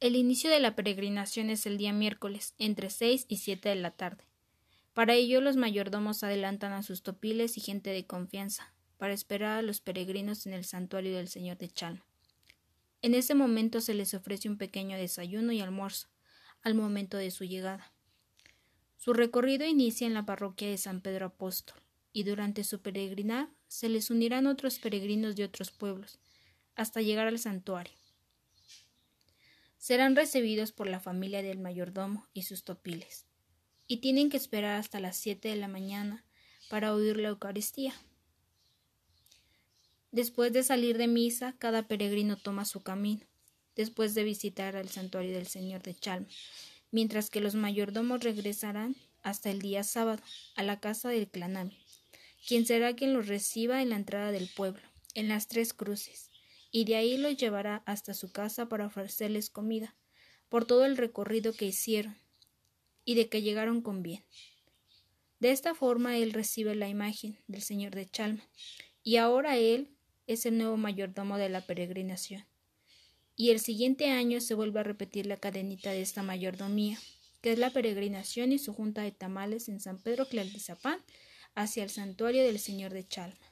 El inicio de la peregrinación es el día miércoles, entre seis y siete de la tarde. Para ello los mayordomos adelantan a sus topiles y gente de confianza, para esperar a los peregrinos en el santuario del Señor de Chalma. En ese momento se les ofrece un pequeño desayuno y almuerzo, al momento de su llegada. Su recorrido inicia en la parroquia de San Pedro Apóstol, y durante su peregrinar se les unirán otros peregrinos de otros pueblos, hasta llegar al santuario. Serán recibidos por la familia del mayordomo y sus topiles, y tienen que esperar hasta las siete de la mañana para oír la Eucaristía. Después de salir de misa, cada peregrino toma su camino, después de visitar al santuario del Señor de Chalma, mientras que los mayordomos regresarán hasta el día sábado a la casa del clanami, quien será quien los reciba en la entrada del pueblo, en las tres cruces, y de ahí los llevará hasta su casa para ofrecerles comida, por todo el recorrido que hicieron, y de que llegaron con bien. De esta forma él recibe la imagen del Señor de Chalma, y ahora él es el nuevo mayordomo de la peregrinación. Y el siguiente año se vuelve a repetir la cadenita de esta mayordomía, que es la peregrinación y su junta de tamales en San Pedro Claldizapán hacia el santuario del Señor de Chalma.